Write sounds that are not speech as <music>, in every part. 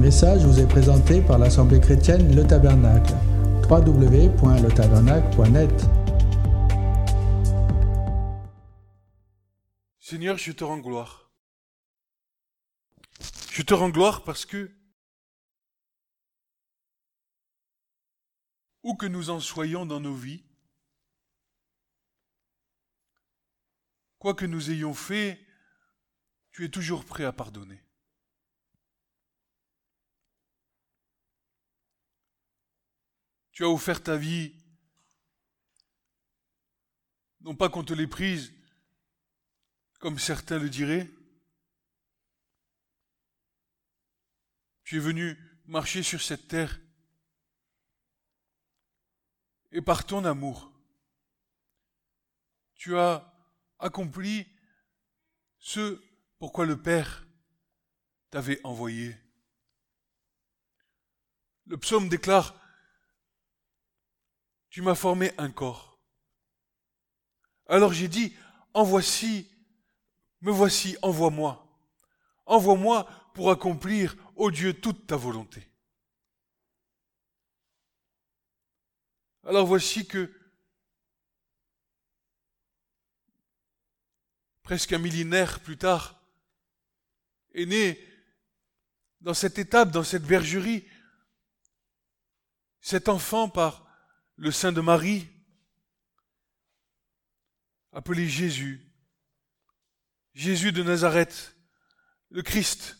message vous est présenté par l'Assemblée chrétienne Le Tabernacle. www.letabernacle.net Seigneur, je te rends gloire. Je te rends gloire parce que, où que nous en soyons dans nos vies, quoi que nous ayons fait, tu es toujours prêt à pardonner. Tu as offert ta vie, non pas qu'on te l'ait prise, comme certains le diraient. Tu es venu marcher sur cette terre et par ton amour, tu as accompli ce pourquoi le Père t'avait envoyé. Le psaume déclare, Tu m'as formé un corps. Alors j'ai dit, En voici, me voici, envoie-moi. Envoie-moi pour accomplir, ô Dieu, toute ta volonté. Alors voici que presque un millénaire plus tard, est né dans cette étape, dans cette bergerie, cet enfant par le sein de Marie, appelé Jésus, Jésus de Nazareth, le Christ,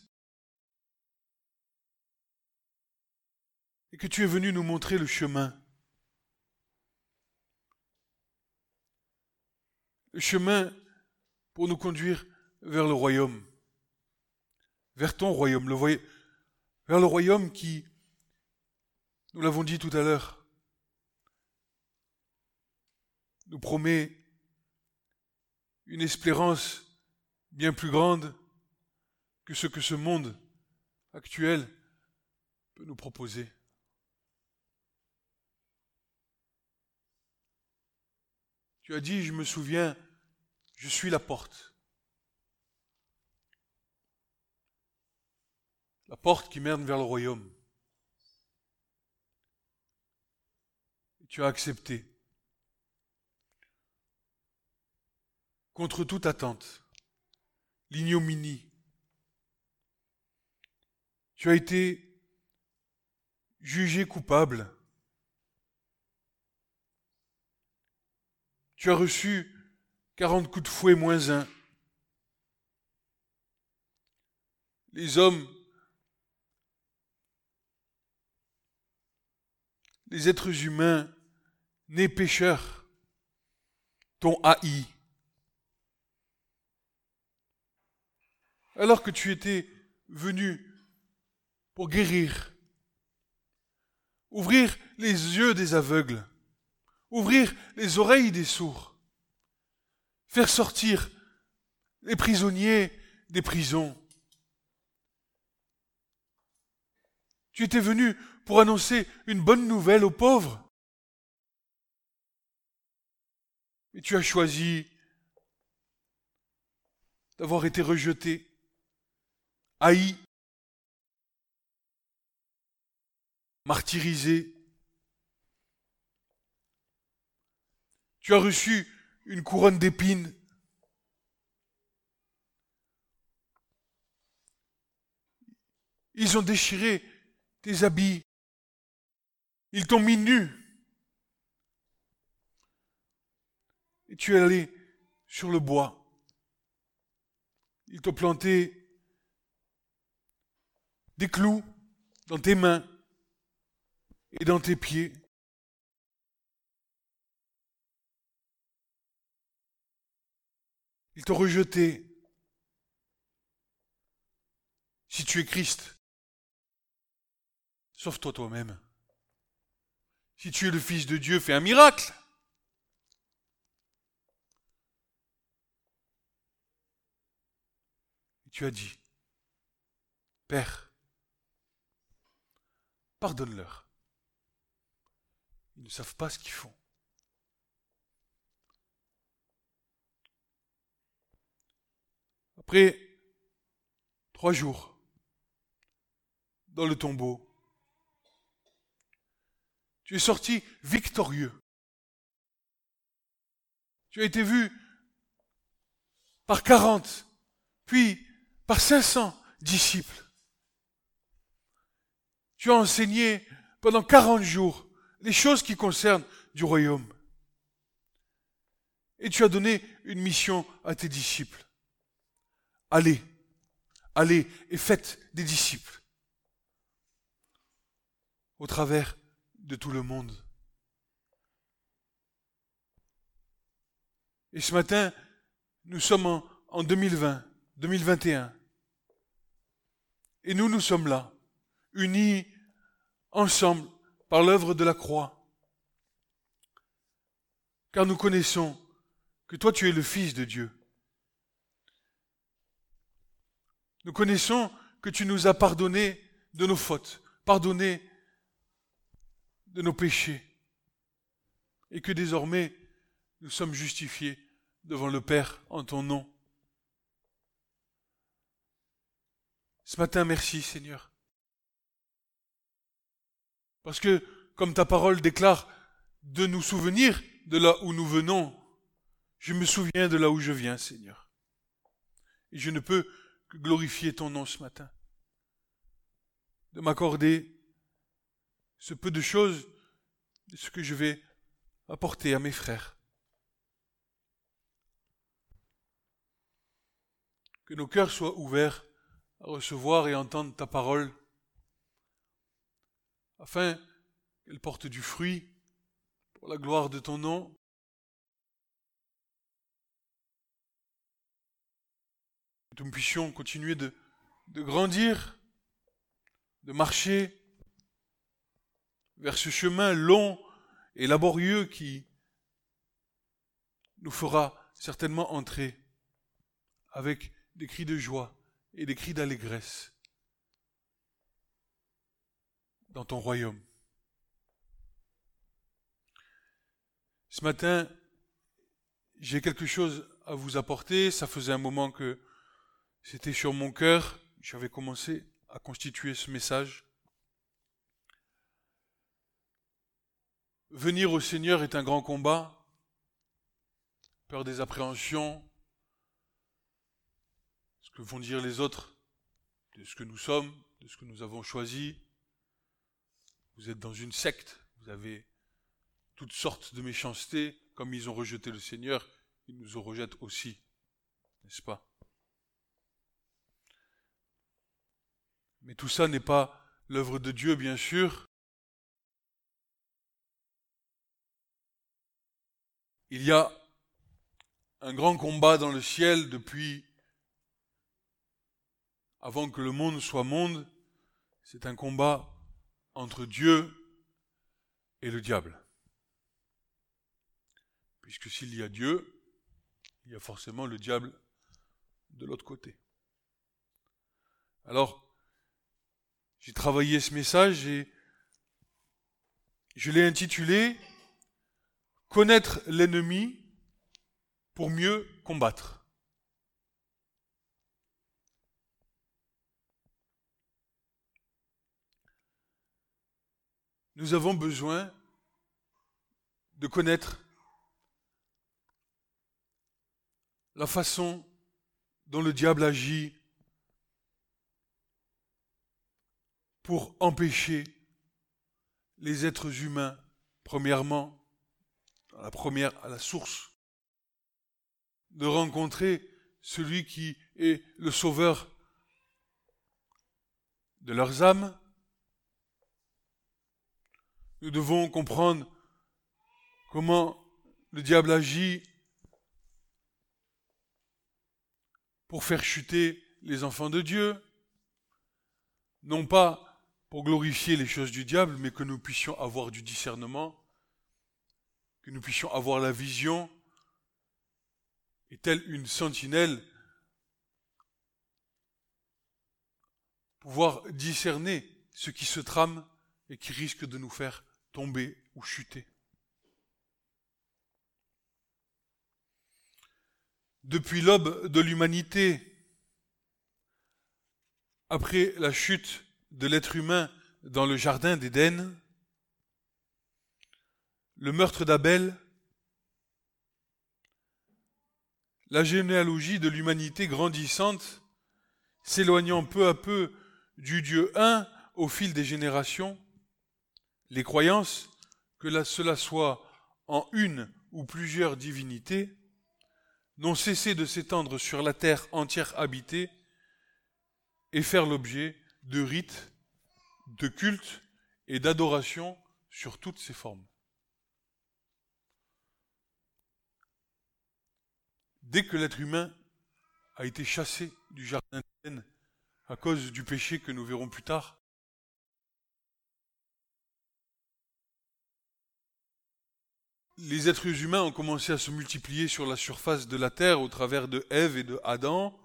et que tu es venu nous montrer le chemin. Le chemin pour nous conduire vers le royaume, vers ton royaume, le vers le royaume qui, nous l'avons dit tout à l'heure, nous promet une espérance bien plus grande que ce que ce monde actuel peut nous proposer. Tu as dit, je me souviens, je suis la porte. La porte qui mène vers le royaume. Tu as accepté. Contre toute attente l'ignominie. Tu as été jugé coupable. Tu as reçu 40 coups de fouet moins un. Les hommes, les êtres humains nés pécheurs t'ont haï. Alors que tu étais venu pour guérir, ouvrir les yeux des aveugles, ouvrir les oreilles des sourds, faire sortir les prisonniers des prisons. Tu étais venu pour annoncer une bonne nouvelle aux pauvres. Mais tu as choisi d'avoir été rejeté haï, martyrisé. Tu as reçu une couronne d'épines. Ils ont déchiré tes habits. Ils t'ont mis nu. Et tu es allé sur le bois. Ils t'ont planté des clous dans tes mains et dans tes pieds. Ils t'ont rejeté. Si tu es Christ, sauve-toi toi-même. Si tu es le Fils de Dieu, fais un miracle. Tu as dit, Père, Pardonne-leur. Ils ne savent pas ce qu'ils font. Après trois jours dans le tombeau. Tu es sorti victorieux. Tu as été vu par 40, puis par 500 disciples. Tu as enseigné pendant 40 jours les choses qui concernent du royaume. Et tu as donné une mission à tes disciples. Allez, allez et faites des disciples au travers de tout le monde. Et ce matin, nous sommes en, en 2020, 2021. Et nous, nous sommes là, unis ensemble par l'œuvre de la croix. Car nous connaissons que toi tu es le Fils de Dieu. Nous connaissons que tu nous as pardonné de nos fautes, pardonné de nos péchés, et que désormais nous sommes justifiés devant le Père en ton nom. Ce matin, merci Seigneur. Parce que, comme ta parole déclare, de nous souvenir de là où nous venons, je me souviens de là où je viens, Seigneur. Et je ne peux que glorifier ton nom ce matin. De m'accorder ce peu de choses de ce que je vais apporter à mes frères. Que nos cœurs soient ouverts à recevoir et entendre ta parole, afin qu'elle porte du fruit pour la gloire de ton nom. Que nous puissions continuer de, grandir, de marcher vers ce chemin long et laborieux qui nous fera certainement entrer avec des cris de joie et des cris d'allégresse dans ton royaume. Ce matin, j'ai quelque chose à vous apporter. Ça faisait un moment que c'était sur mon cœur. J'avais commencé à constituer ce message. Venir au Seigneur est un grand combat. Peur des appréhensions, ce que vont dire les autres de ce que nous sommes, de ce que nous avons choisi. Vous êtes dans une secte, vous avez toutes sortes de méchancetés, comme ils ont rejeté le Seigneur, ils nous en rejettent aussi, n'est-ce pas? Mais tout ça n'est pas l'œuvre de Dieu, bien sûr. Il y a un grand combat dans le ciel depuis avant que le monde soit monde. C'est un combat entre Dieu et le diable. Puisque s'il y a Dieu, il y a forcément le diable de l'autre côté. Alors, j'ai travaillé ce message et je l'ai intitulé Connaître l'ennemi pour mieux combattre. Nous avons besoin de connaître la façon dont le diable agit pour empêcher les êtres humains, premièrement, à la source, de rencontrer celui qui est le sauveur de leurs âmes. Nous devons comprendre comment le diable agit pour faire chuter les enfants de Dieu, non pas pour glorifier les choses du diable, mais que nous puissions avoir du discernement que nous puissions avoir la vision et telle une sentinelle pouvoir discerner ce qui se trame et qui risque de nous faire tomber ou chuter. Depuis l'aube de l'humanité, après la chute de l'être humain dans le jardin d'Éden, le meurtre d'Abel, la généalogie de l'humanité grandissante, s'éloignant peu à peu du Dieu un au fil des générations, les croyances, que cela soit en une ou plusieurs divinités, n'ont cessé de s'étendre sur la terre entière habitée et faire l'objet de rites, de cultes et d'adoration sur toutes ses formes. Dès que l'être humain a été chassé du jardin d'Éden à cause du péché que nous verrons plus tard, les êtres humains ont commencé à se multiplier sur la surface de la terre au travers de Ève et de Adam.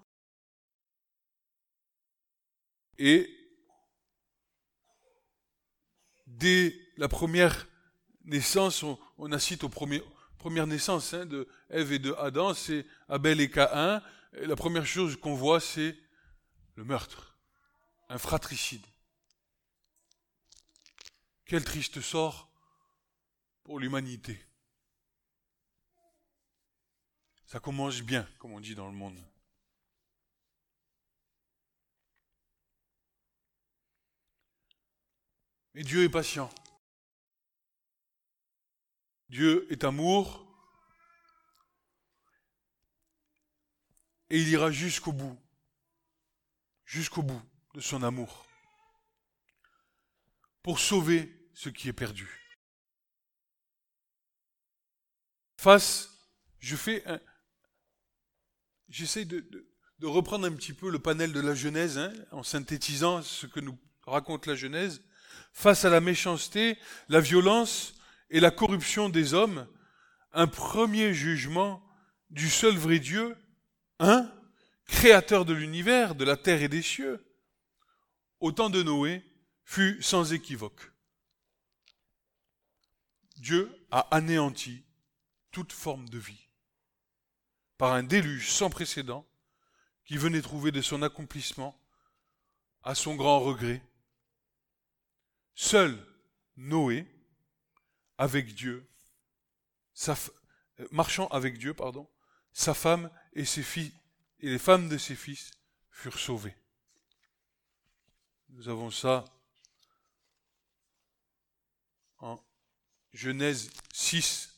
Et dès la première naissance, on, assiste aux premières naissances hein, de Ève et de Adam, c'est Abel et Caïn. La première chose qu'on voit, c'est le meurtre, un fratricide. Quel triste sort pour l'humanité. Ça commence bien, comme on dit dans le monde. Mais Dieu est patient. Dieu est amour. Et il ira jusqu'au bout. Jusqu'au bout de son amour. Pour sauver ce qui est perdu. Face, je fais un, J'essaie de, reprendre un petit peu le panel de la Genèse, hein, en synthétisant ce que nous raconte la Genèse. Face à la méchanceté, la violence et la corruption des hommes, un premier jugement du seul vrai Dieu, hein, créateur de l'univers, de la terre et des cieux, au temps de Noé, fut sans équivoque. Dieu a anéanti toute forme de vie par un déluge sans précédent qui venait trouver de son accomplissement, à son grand regret. Seul Noé, avec Dieu, euh, marchant avec Dieu, pardon, sa femme et ses filles et les femmes de ses fils furent sauvés. Nous avons ça en Genèse 6,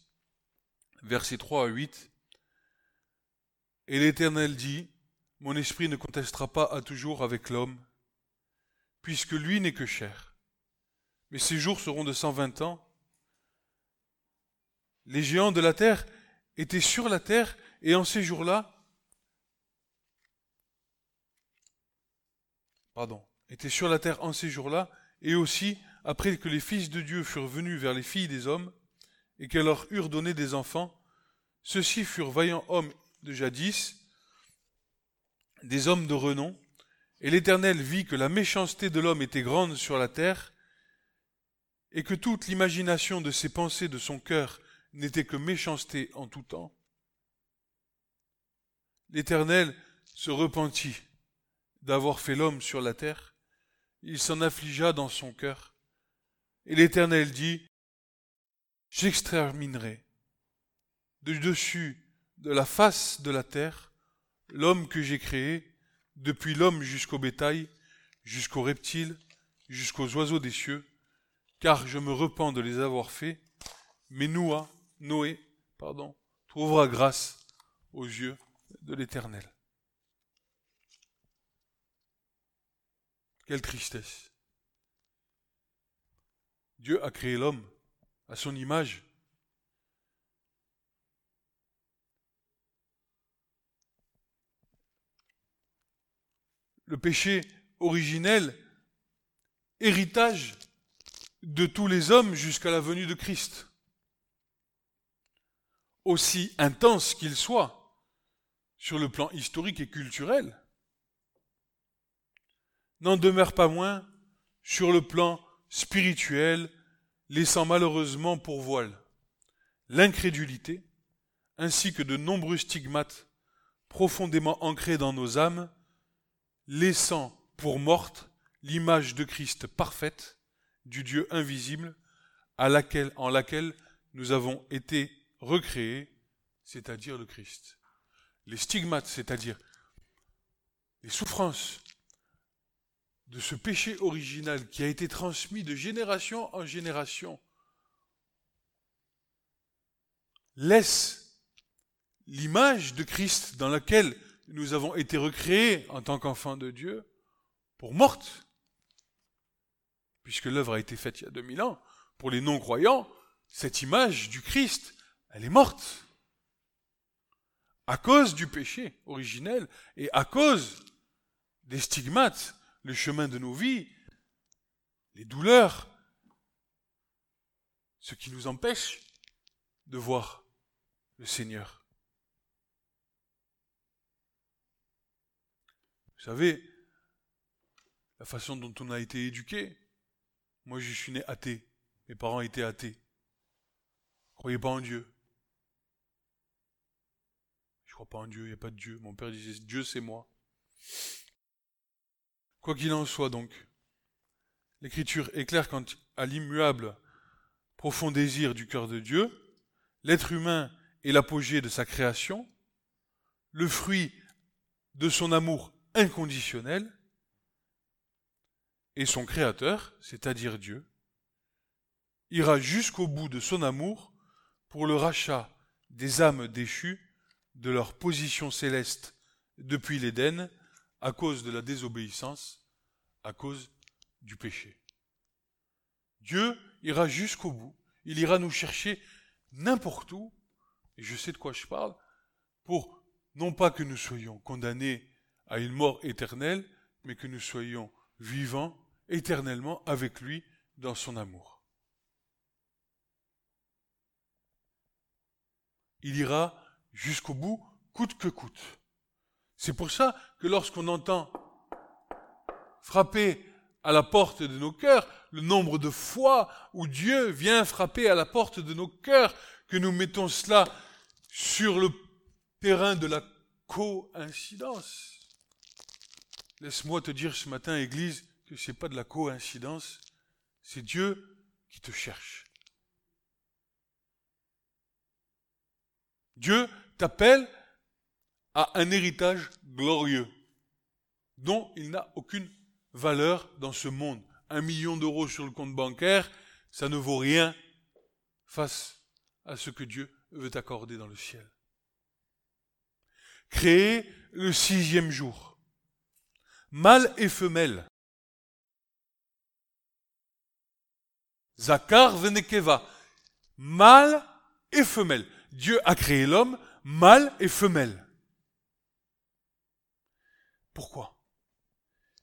versets 3 à 8. Et l'Éternel dit, Mon esprit ne contestera pas à toujours avec l'homme, puisque lui n'est que chair. Mais ses jours seront de cent vingt ans. Les géants de la terre étaient sur la terre, et en ces jours-là, pardon, étaient sur la terre en ces jours-là, et aussi après que les fils de Dieu furent venus vers les filles des hommes, et qu'elles leur eurent donné des enfants, ceux-ci furent vaillants hommes de jadis, des hommes de renom, et l'Éternel vit que la méchanceté de l'homme était grande sur la terre, et que toute l'imagination de ses pensées de son cœur n'était que méchanceté en tout temps. L'Éternel se repentit d'avoir fait l'homme sur la terre, il s'en affligea dans son cœur, et l'Éternel dit, J'exterminerai de dessus de la face de la terre, l'homme que j'ai créé, depuis l'homme jusqu'au bétail, jusqu'aux reptiles, jusqu'aux oiseaux des cieux, car je me repens de les avoir faits, mais Noah, Noé, pardon, trouvera grâce aux yeux de l'Éternel. Quelle tristesse. Dieu a créé l'homme à son image. Le péché originel, héritage de tous les hommes jusqu'à la venue de Christ. Aussi intense qu'il soit sur le plan historique et culturel, n'en demeure pas moins sur le plan spirituel, laissant malheureusement pour voile l'incrédulité, ainsi que de nombreux stigmates profondément ancrés dans nos âmes laissant pour morte l'image de Christ parfaite, du Dieu invisible, en laquelle nous avons été recréés, c'est-à-dire le Christ. Les stigmates, c'est-à-dire les souffrances de ce péché original qui a été transmis de génération en génération, laissent l'image de Christ dans laquelle nous avons été recréés en tant qu'enfants de Dieu pour morte, puisque l'œuvre a été faite il y a 2000 ans. Pour les non-croyants, cette image du Christ, elle est morte. À cause du péché originel et à cause des stigmates, le chemin de nos vies, les douleurs, ce qui nous empêche de voir le Seigneur. Vous savez, la façon dont on a été éduqué, moi je suis né athée, mes parents étaient athées. Croyez pas en Dieu. Je crois pas en Dieu, il n'y a pas de Dieu. Mon père disait Dieu c'est moi. Quoi qu'il en soit donc, l'écriture est claire quant à l'immuable profond désir du cœur de Dieu, l'être humain est l'apogée de sa création, le fruit de son amour inconditionnel, et son Créateur, c'est-à-dire Dieu, ira jusqu'au bout de son amour pour le rachat des âmes déchues de leur position céleste depuis l'Éden à cause de la désobéissance, à cause du péché. Dieu ira jusqu'au bout, il ira nous chercher n'importe où, et je sais de quoi je parle, pour non pas que nous soyons condamnés à une mort éternelle, mais que nous soyons vivants éternellement avec lui dans son amour. Il ira jusqu'au bout, coûte que coûte. C'est pour ça que lorsqu'on entend frapper à la porte de nos cœurs, le nombre de fois où Dieu vient frapper à la porte de nos cœurs, que nous mettons cela sur le terrain de la coïncidence. Laisse-moi te dire ce matin, Église, que ce n'est pas de la coïncidence, c'est Dieu qui te cherche. Dieu t'appelle à un héritage glorieux dont il n'a aucune valeur dans ce monde. Un million d'euros sur le compte bancaire, ça ne vaut rien face à ce que Dieu veut accorder dans le ciel. Créer le sixième jour. Mâle et femelle. Zakar venekeva. Mâle et femelle. Dieu a créé l'homme, mâle et femelle. Pourquoi?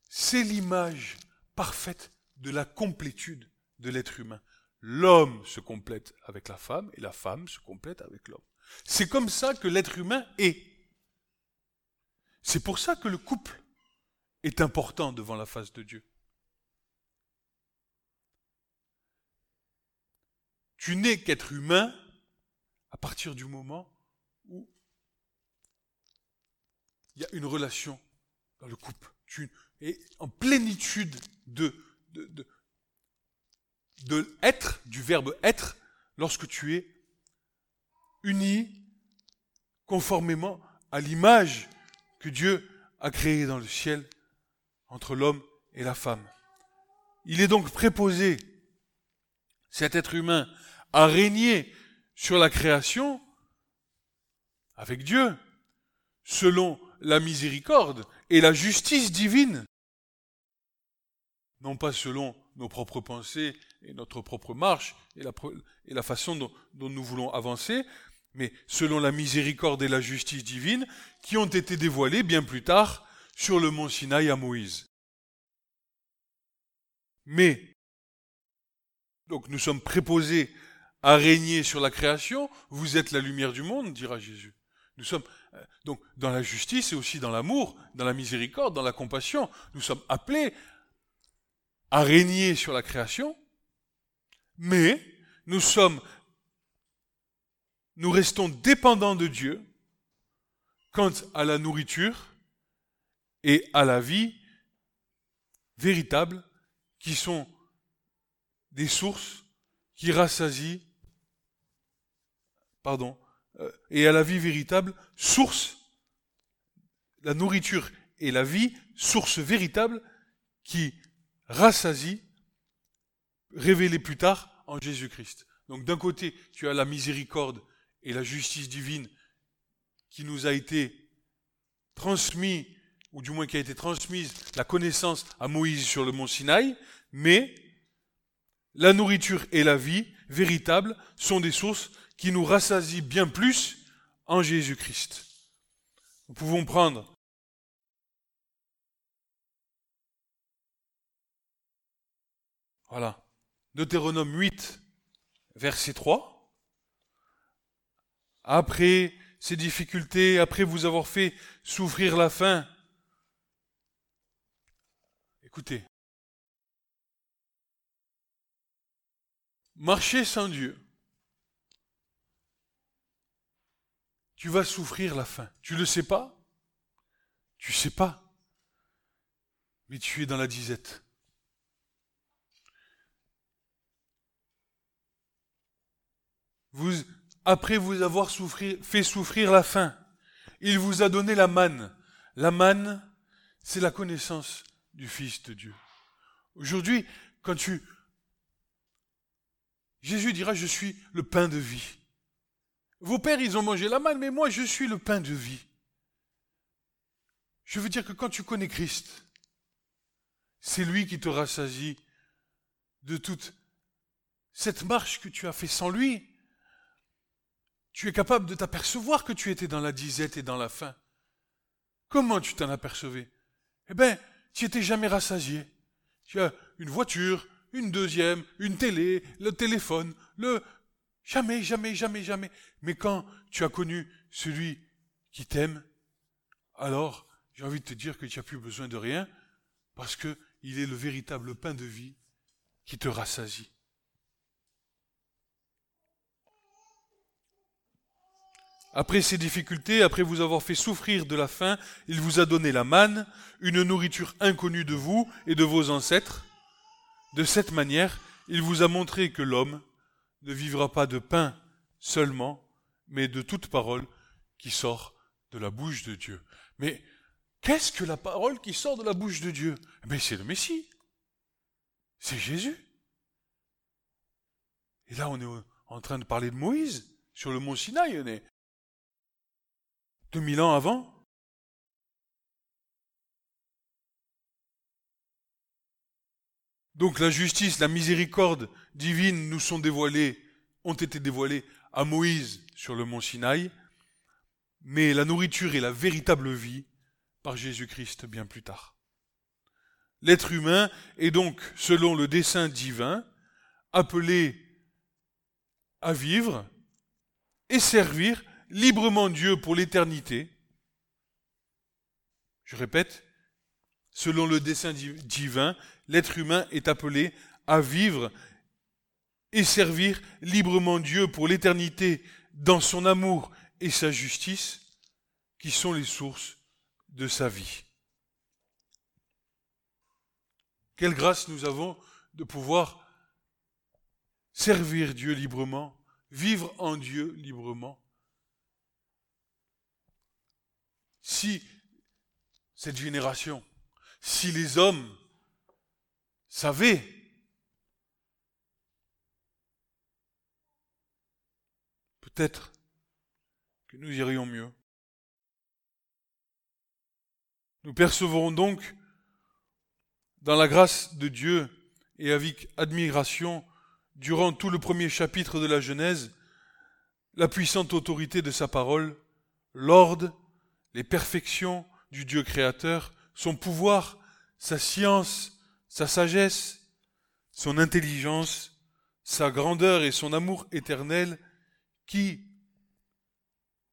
C'est l'image parfaite de la complétude de l'être humain. L'homme se complète avec la femme et la femme se complète avec l'homme. C'est comme ça que l'être humain est. C'est pour ça que le couple est important devant la face de Dieu. Tu n'es qu'être humain à partir du moment où il y a une relation dans le couple. Tu es en plénitude de, de, de, de être, du verbe être, lorsque tu es uni conformément à l'image que Dieu a créée dans le ciel entre l'homme et la femme. Il est donc préposé, cet être humain, à régner sur la création avec Dieu, selon la miséricorde et la justice divine. Non pas selon nos propres pensées et notre propre marche et la, façon dont nous voulons avancer, mais selon la miséricorde et la justice divine qui ont été dévoilées bien plus tard sur le mont Sinaï à Moïse. Mais, donc nous sommes préposés à régner sur la création, vous êtes la lumière du monde, dira Jésus. Nous sommes euh, donc dans la justice et aussi dans l'amour, dans la miséricorde, dans la compassion, nous sommes appelés à régner sur la création, mais nous sommes nous restons dépendants de Dieu quant à la nourriture et à la vie véritables qui sont des sources qui rassasient, pardon, euh, et à la vie véritable, source, la nourriture et la vie, source véritable qui rassasie, révélée plus tard en Jésus-Christ. Donc d'un côté, tu as la miséricorde et la justice divine qui nous a été transmis, ou du moins qui a été transmise, la connaissance à Moïse sur le mont Sinaï, mais la nourriture et la vie véritable sont des sources qui nous rassasient bien plus en Jésus-Christ. Nous pouvons prendre Voilà. Deutéronome 8, verset 3. Après ces difficultés, après vous avoir fait souffrir la faim, écoutez, marcher sans Dieu, tu vas souffrir la faim. Tu ne le sais pas? Tu sais pas. Mais tu es dans la disette. Après vous avoir fait souffrir la faim, il vous a donné la manne. La manne, c'est la connaissance du Fils de Dieu. Aujourd'hui, quand tu... Jésus dira, je suis le pain de vie. Vos pères, ils ont mangé la manne, mais moi, je suis le pain de vie. Je veux dire que quand tu connais Christ, c'est lui qui te rassasie de toute cette marche que tu as fait sans lui tu es capable de t'apercevoir que tu étais dans la disette et dans la faim. Comment tu t'en apercevais? Eh bien, tu n'étais jamais rassasié. Tu as une voiture, une deuxième, une télé, le téléphone, le... Jamais, jamais, jamais, jamais. Mais quand tu as connu celui qui t'aime, alors j'ai envie de te dire que tu n'as plus besoin de rien, parce que il est le véritable pain de vie qui te rassasie. Après ces difficultés, après vous avoir fait souffrir de la faim, il vous a donné la manne, une nourriture inconnue de vous et de vos ancêtres. De cette manière, il vous a montré que l'homme ne vivra pas de pain seulement, mais de toute parole qui sort de la bouche de Dieu. Mais qu'est-ce que la parole qui sort de la bouche de Dieu? Mais c'est le Messie. C'est Jésus. Et là, on est en train de parler de Moïse sur le mont Sinaï. On est 2000 ans avant Donc la justice, la miséricorde divine nous sont dévoilées, ont été dévoilées à Moïse sur le mont Sinaï, mais la nourriture et la véritable vie par Jésus-Christ bien plus tard. L'être humain est donc, selon le dessein divin, appelé à vivre et servir librement Dieu pour l'éternité. Je répète, selon le dessein divin, l'être humain est appelé à vivre et servir librement Dieu pour l'éternité dans son amour et sa justice, qui sont les sources de sa vie. Quelle grâce nous avons de pouvoir servir Dieu librement, vivre en Dieu librement, si cette génération, si les hommes savaient peut-être que nous irions mieux. Nous percevrons donc dans la grâce de Dieu et avec admiration, durant tout le premier chapitre de la Genèse, la puissante autorité de sa parole, l'ordre les perfections du Dieu créateur, son pouvoir, sa science, sa sagesse, son intelligence, sa grandeur et son amour éternel, qui,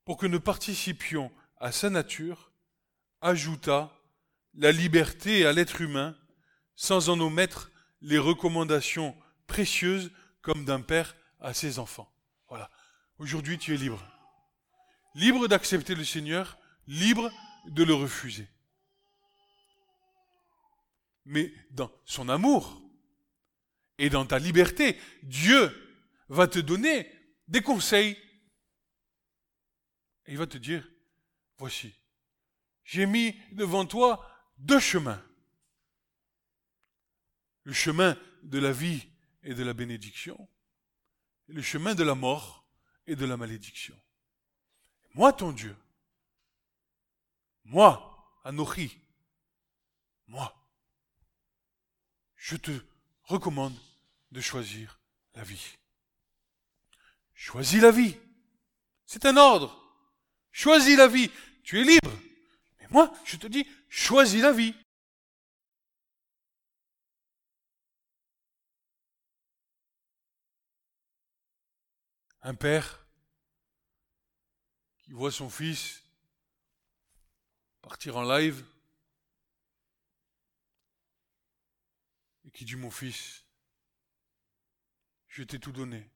pour que nous participions à sa nature, ajouta la liberté à l'être humain, sans en omettre les recommandations précieuses comme d'un père à ses enfants. Voilà. Aujourd'hui, tu es libre. Libre d'accepter le Seigneur, libre de le refuser. mais dans son amour et dans ta liberté, Dieu va te donner des conseils. Il va te dire, voici, j'ai mis devant toi deux chemins. Le chemin de la vie et de la bénédiction, le chemin de la mort et de la malédiction. Moi, ton Dieu, moi, Anochi, moi, je te recommande de choisir la vie. Choisis la vie. C'est un ordre. Choisis la vie. Tu es libre. Mais moi, je te dis, choisis la vie. Un père qui voit son fils partir en live et qui dit mon fils, je t'ai tout donné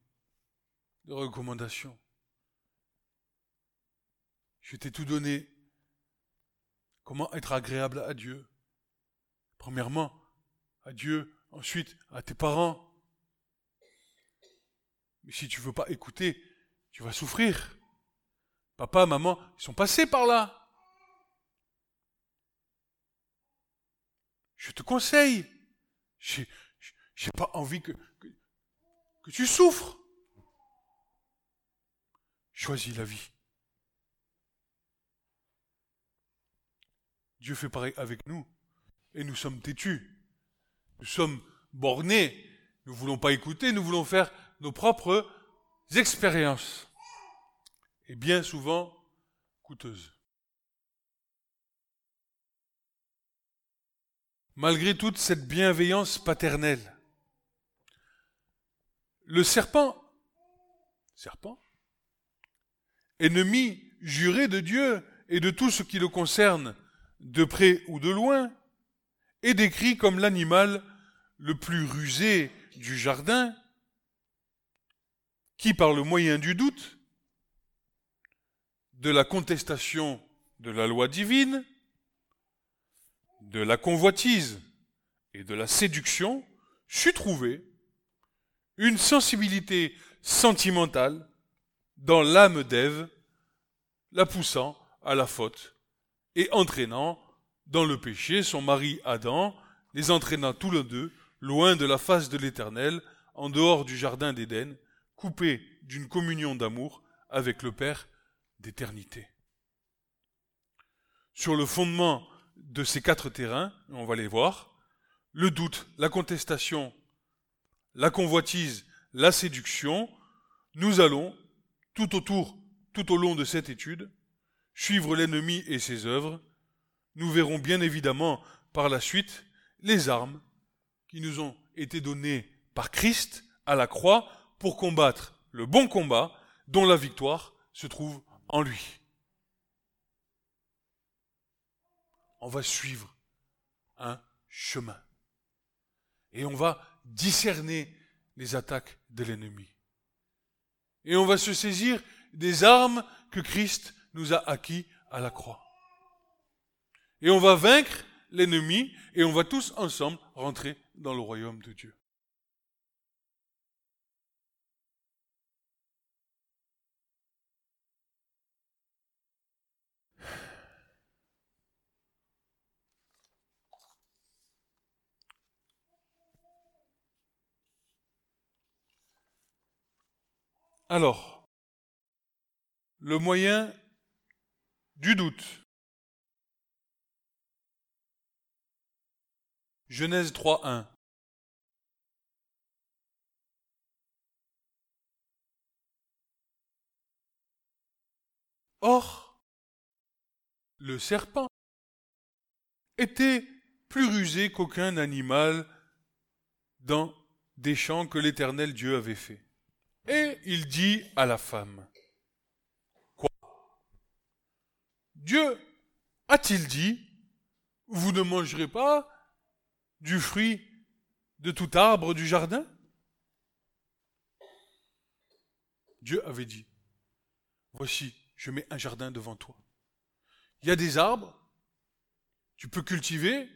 de recommandations. Je t'ai tout donné. Comment être agréable à Dieu Premièrement, à Dieu, ensuite à tes parents. Mais si tu veux pas écouter, tu vas souffrir. Papa, maman, ils sont passés par là. Je te conseille. J'ai, j'ai pas envie que tu souffres. Choisis la vie. Dieu fait pareil avec nous. Et nous sommes têtus. Nous sommes bornés. Nous ne voulons pas écouter, nous voulons faire nos propres expériences. Et bien souvent coûteuses. Malgré toute cette bienveillance paternelle, le serpent, ennemi juré de Dieu et de tout ce qui le concerne, de près ou de loin, est décrit comme l'animal le plus rusé du jardin, qui par le moyen du doute, de la contestation de la loi divine, de la convoitise et de la séduction, sut trouver une sensibilité sentimentale dans l'âme d'Ève, la poussant à la faute et entraînant dans le péché son mari Adam, les entraînant tous les deux loin de la face de l'Éternel, en dehors du jardin d'Éden, coupés d'une communion d'amour avec le Père d'éternité. Sur le fondement de ces quatre terrains, on va les voir, le doute, la contestation, la convoitise, la séduction, nous allons, tout autour, tout au long de cette étude, suivre l'ennemi et ses œuvres. Nous verrons bien évidemment par la suite les armes qui nous ont été données par Christ à la croix pour combattre le bon combat dont la victoire se trouve en lui. On va suivre un chemin. Et on va discerner les attaques de l'ennemi. Et on va se saisir des armes que Christ nous a acquis à la croix. Et on va vaincre l'ennemi et on va tous ensemble rentrer dans le royaume de Dieu. Alors, le moyen du doute. Genèse 3.1. Or, le serpent était plus rusé qu'aucun animal dans des champs que l'Éternel Dieu avait fait. Et il dit à la femme, Quoi? Dieu a-t-il dit, vous ne mangerez pas du fruit de tout arbre du jardin? Dieu avait dit, voici, je mets un jardin devant toi. Il y a des arbres, tu peux cultiver,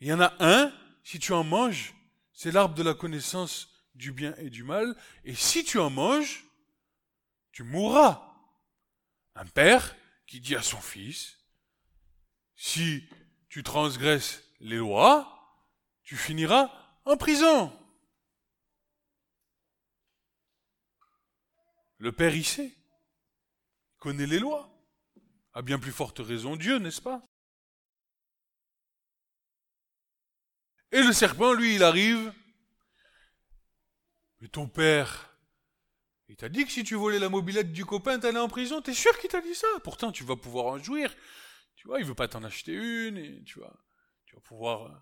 il y en a un, si tu en manges, c'est l'arbre de la connaissance du bien et du mal, et si tu en manges, tu mourras. Un père qui dit à son fils, si tu transgresses les lois, tu finiras en prison. Le père y sait, connaît les lois, a bien plus forte raison Dieu, n'est-ce pas? Et le serpent, lui, il arrive. Mais ton père, il t'a dit que si tu volais la mobilette du copain, t'allais en prison. T'es sûr qu'il t'a dit ça? Pourtant, tu vas pouvoir en jouir. Tu vois, il veut pas t'en acheter une et tu vois, tu vas pouvoir euh,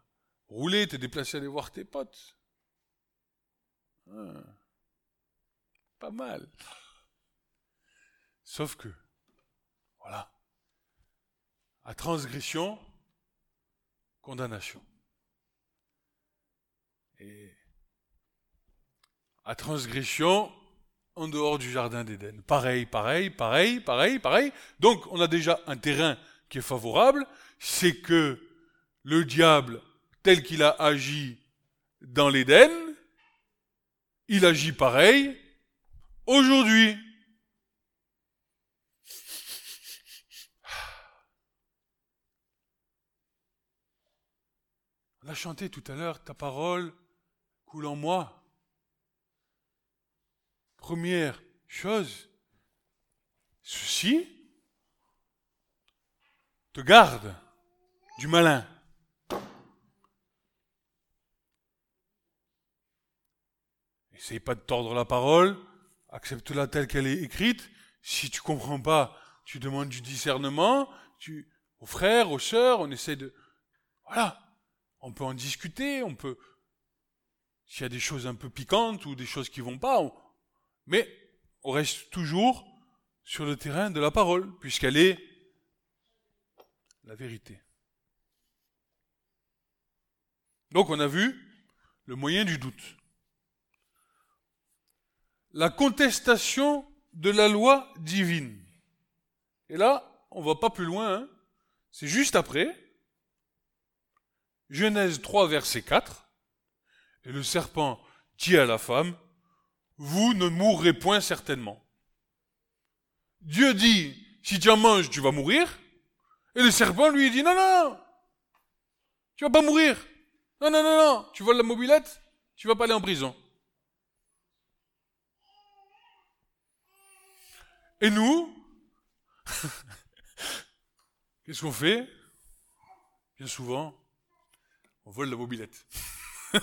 rouler, te déplacer, aller voir tes potes. Ah. pas mal. Sauf que, voilà, à transgression, condamnation. Et à transgression, en dehors du jardin d'Éden. Pareil, pareil, pareil, pareil, pareil. Donc on a déjà un terrain qui est favorable, c'est que le diable, tel qu'il a agi dans l'Éden, il agit pareil aujourd'hui. On a chanté tout à l'heure, ta parole coule en moi. Première chose, ceci te garde du malin. Essaye pas de tordre la parole, accepte-la telle qu'elle est écrite. Si tu comprends pas, tu demandes du discernement, tu, aux frères, aux sœurs, on essaie de, voilà. On peut en discuter, on peut, s'il y a des choses un peu piquantes ou des choses qui vont pas, mais on reste toujours sur le terrain de la parole, puisqu'elle est la vérité. Donc on a vu le moyen du doute. La contestation de la loi divine. Et là, on va pas plus loin, hein. c'est juste après. Genèse 3, verset 4. Et le serpent dit à la femme, vous ne mourrez point certainement. Dieu dit, si tu en manges, tu vas mourir. Et le serpent lui dit, non, non, tu vas pas mourir. Non, non, non, non, tu voles la mobilette, tu vas pas aller en prison. Et nous, <laughs> qu'est-ce qu'on fait? Bien souvent, on vole la mobilette. <laughs>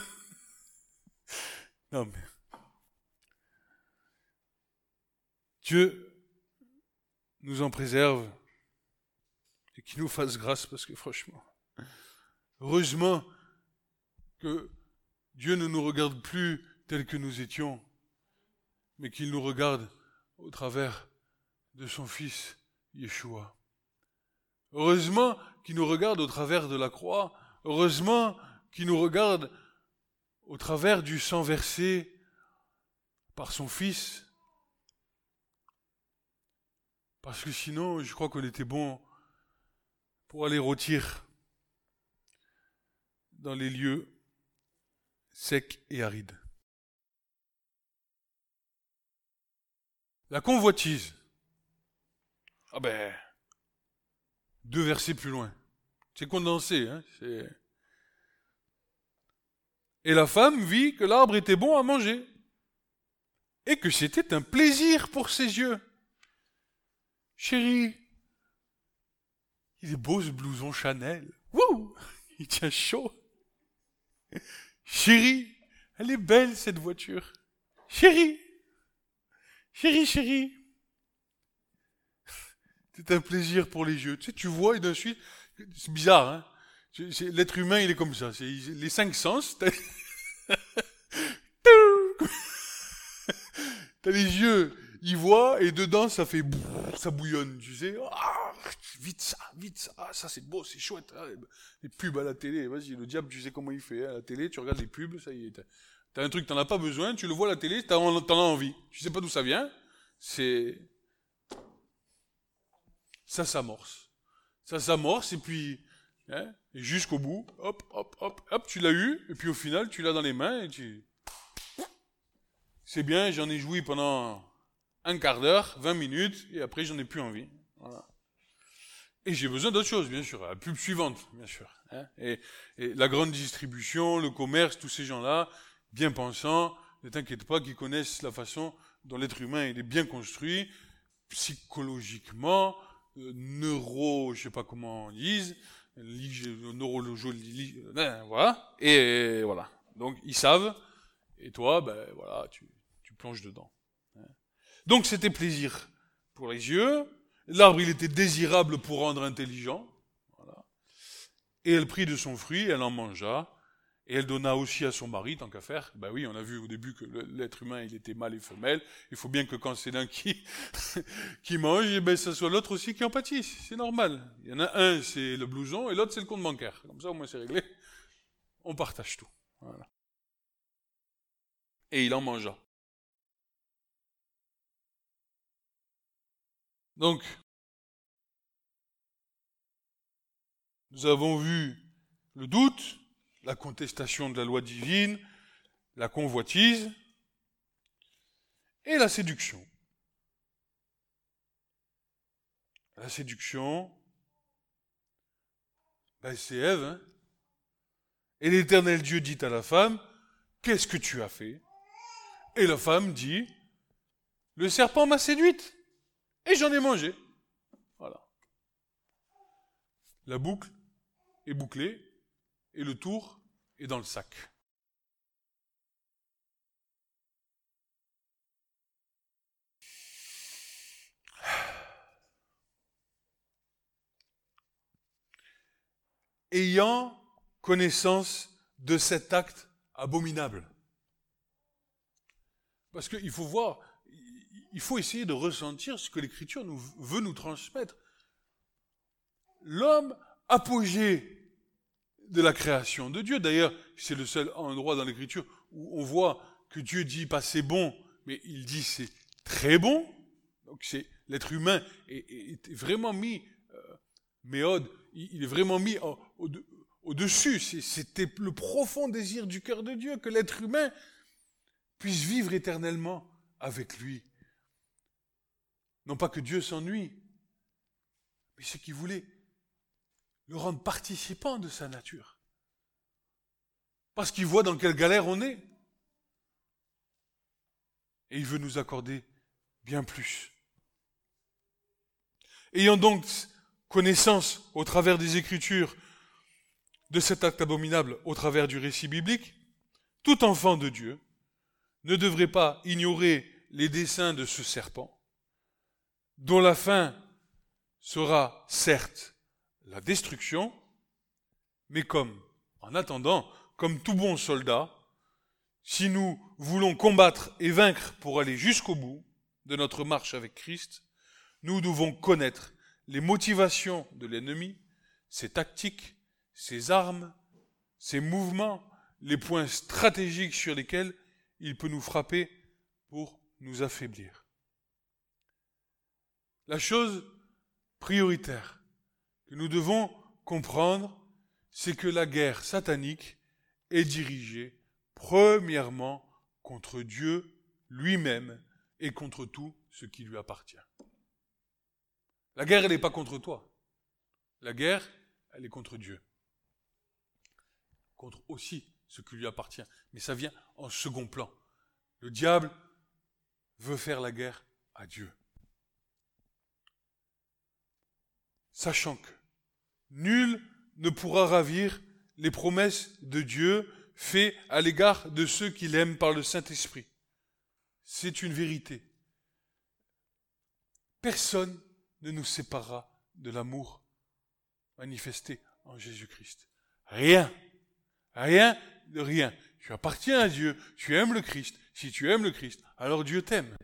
non mais Dieu nous en préserve et qu'il nous fasse grâce parce que franchement, heureusement que Dieu ne nous regarde plus tel que nous étions, mais qu'il nous regarde au travers de son Fils Yeshua. Heureusement qu'il nous regarde au travers de la croix, heureusement qu'il nous regarde au travers du sang versé par son Fils parce que sinon, je crois qu'on était bon pour aller rôtir dans les lieux secs et arides. La convoitise. Ah ben, deux versets plus loin. C'est condensé, hein. Et la femme vit que l'arbre était bon à manger et que c'était un plaisir pour ses yeux. Chérie, il est beau ce blouson Chanel. Wouh Il tient chaud. Chérie, elle est belle cette voiture. Chérie, chérie, chérie. C'est un plaisir pour les yeux. Tu sais, tu vois et d'un suite, c'est bizarre, hein L'être humain, il est comme ça. Les cinq sens. T'as les <laughs> yeux il voit et dedans ça fait ça bouillonne, tu sais. Ah, vite ça, vite ça, ah, ça c'est beau, c'est chouette. Ah, les pubs à la télé, vas-y, le diable, tu sais comment il fait. Hein, à la télé, tu regardes les pubs, ça y est. T'as un truc, t'en as pas besoin, tu le vois à la télé, t'en as envie. Tu sais pas d'où ça vient. C'est ça s'amorce. Ça s'amorce et puis Hein, jusqu'au bout, hop, hop, hop, hop, tu l'as eu, et puis au final, tu l'as dans les mains, et tu... C'est bien, j'en ai joui pendant un quart d'heure, 20 minutes, et après j'en ai plus envie. Voilà. Et j'ai besoin d'autre chose, bien sûr, la pub suivante, bien sûr. Hein. Et, la grande distribution, le commerce, tous ces gens-là, bien pensants, ne t'inquiète pas qu'ils connaissent la façon dont l'être humain est bien construit, psychologiquement, euh, neuro, je sais pas comment on dise, neurologie, euh, voilà, et voilà. Donc ils savent, et toi, ben voilà, tu plonges dedans. Donc c'était plaisir pour les yeux. L'arbre, il était désirable pour rendre intelligent. Voilà. Et elle prit de son fruit, elle en mangea, et elle donna aussi à son mari, tant qu'à faire. Ben oui, on a vu au début que l'être humain, il était mâle et femelle. Il faut bien que quand c'est l'un qui, <laughs> mange, eh ben, ça soit l'autre aussi qui en pâtisse. C'est normal. Il y en a un, c'est le blouson, et l'autre, c'est le compte bancaire. Comme ça, au moins, c'est réglé. On partage tout. Et il en mangea. Donc, nous avons vu le doute, la contestation de la loi divine, la convoitise et la séduction. La séduction, ben c'est Ève. Hein. et l'éternel Dieu dit à la femme, qu'est-ce que tu as fait? Et la femme dit, le serpent m'a séduite et j'en ai mangé. Voilà. La boucle est bouclée et le tour est dans le sac. Ayant connaissance de cet acte abominable. Parce qu'il faut voir, il faut essayer de ressentir ce que l'Écriture nous, veut nous transmettre. L'homme apogée de la création de Dieu. D'ailleurs, c'est le seul endroit dans l'Écriture où on voit que Dieu dit pas c'est bon, mais il dit c'est très bon. Donc c'est l'être humain est, vraiment mis, euh, méode, il est vraiment mis au-dessus. C'était le profond désir du cœur de Dieu que l'être humain puisse vivre éternellement avec lui. Non pas que Dieu s'ennuie, mais c'est qu'il voulait le rendre participant de sa nature. Parce qu'il voit dans quelle galère on est. Et il veut nous accorder bien plus. Ayant donc connaissance au travers des Écritures de cet acte abominable au travers du récit biblique, tout enfant de Dieu ne devrait pas ignorer les desseins de ce serpent, dont la fin sera certes la destruction, mais comme, en attendant, comme tout bon soldat, si nous voulons combattre et vaincre pour aller jusqu'au bout de notre marche avec Christ, nous devons connaître les motivations de l'ennemi, ses tactiques, ses armes, ses mouvements, les points stratégiques sur lesquels il peut nous frapper pour nous affaiblir. La chose prioritaire que nous devons comprendre, c'est que la guerre satanique est dirigée premièrement contre Dieu lui-même et contre tout ce qui lui appartient. La guerre, elle n'est pas contre toi. La guerre, elle est contre Dieu. Contre aussi ce qui lui appartient. Mais ça vient en second plan. Le diable veut faire la guerre à Dieu. Sachant que Nul ne pourra ravir les promesses de Dieu faites à l'égard de ceux qui l'aiment par le Saint-Esprit. C'est une vérité. Personne ne nous séparera de l'amour manifesté en Jésus-Christ. Rien. Rien de rien. Tu appartiens à Dieu, tu aimes le Christ. Si tu aimes le Christ, alors Dieu t'aime.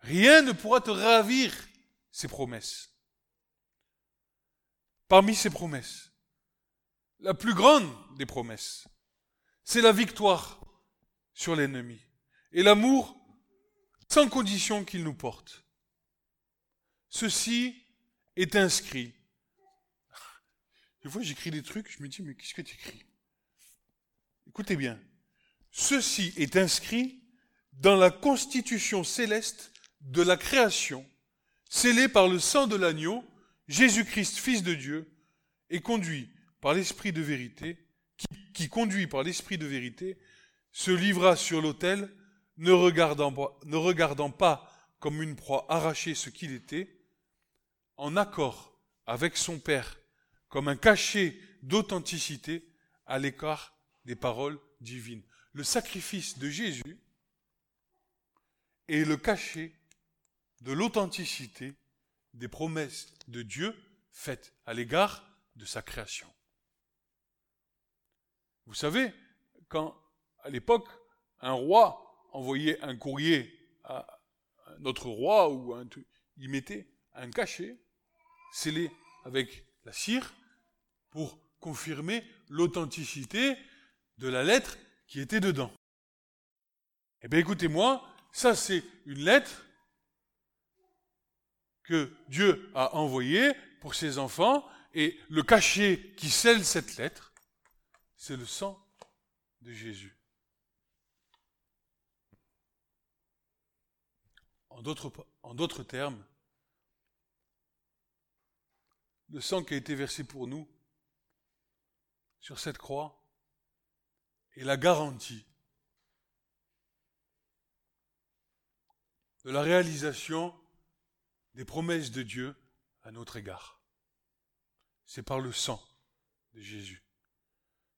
Rien ne pourra te ravir ses promesses parmi ses promesses. La plus grande des promesses, c'est la victoire sur l'ennemi et l'amour sans condition qu'il nous porte. Ceci est inscrit. Des fois, j'écris des trucs, je me dis, mais qu'est-ce que tu écris Écoutez bien. Ceci est inscrit dans la constitution céleste de la création, scellée par le sang de l'agneau, Jésus-Christ, Fils de Dieu, et conduit par l'Esprit de vérité, qui, conduit par l'Esprit de vérité, se livra sur l'autel, ne regardant pas comme une proie arrachée ce qu'il était, en accord avec son Père, comme un cachet d'authenticité à l'écart des paroles divines. Le sacrifice de Jésus est le cachet de l'authenticité des promesses de Dieu faites à l'égard de sa création. Vous savez, quand à l'époque un roi envoyait un courrier à notre roi ou il mettait un cachet scellé avec la cire pour confirmer l'authenticité de la lettre qui était dedans. Eh bien écoutez-moi, ça c'est une lettre que Dieu a envoyée pour ses enfants et le cachet qui scelle cette lettre, c'est le sang de Jésus. En d'autres termes, le sang qui a été versé pour nous sur cette croix est la garantie de la réalisation des promesses de Dieu à notre égard. C'est par le sang de Jésus,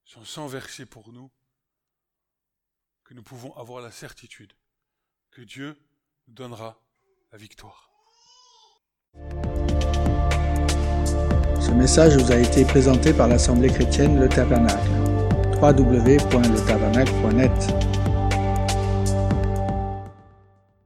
son sang versé pour nous, que nous pouvons avoir la certitude que Dieu nous donnera la victoire. Ce message vous a été présenté par l'Assemblée chrétienne Le Tabernacle. www.letabernacle.net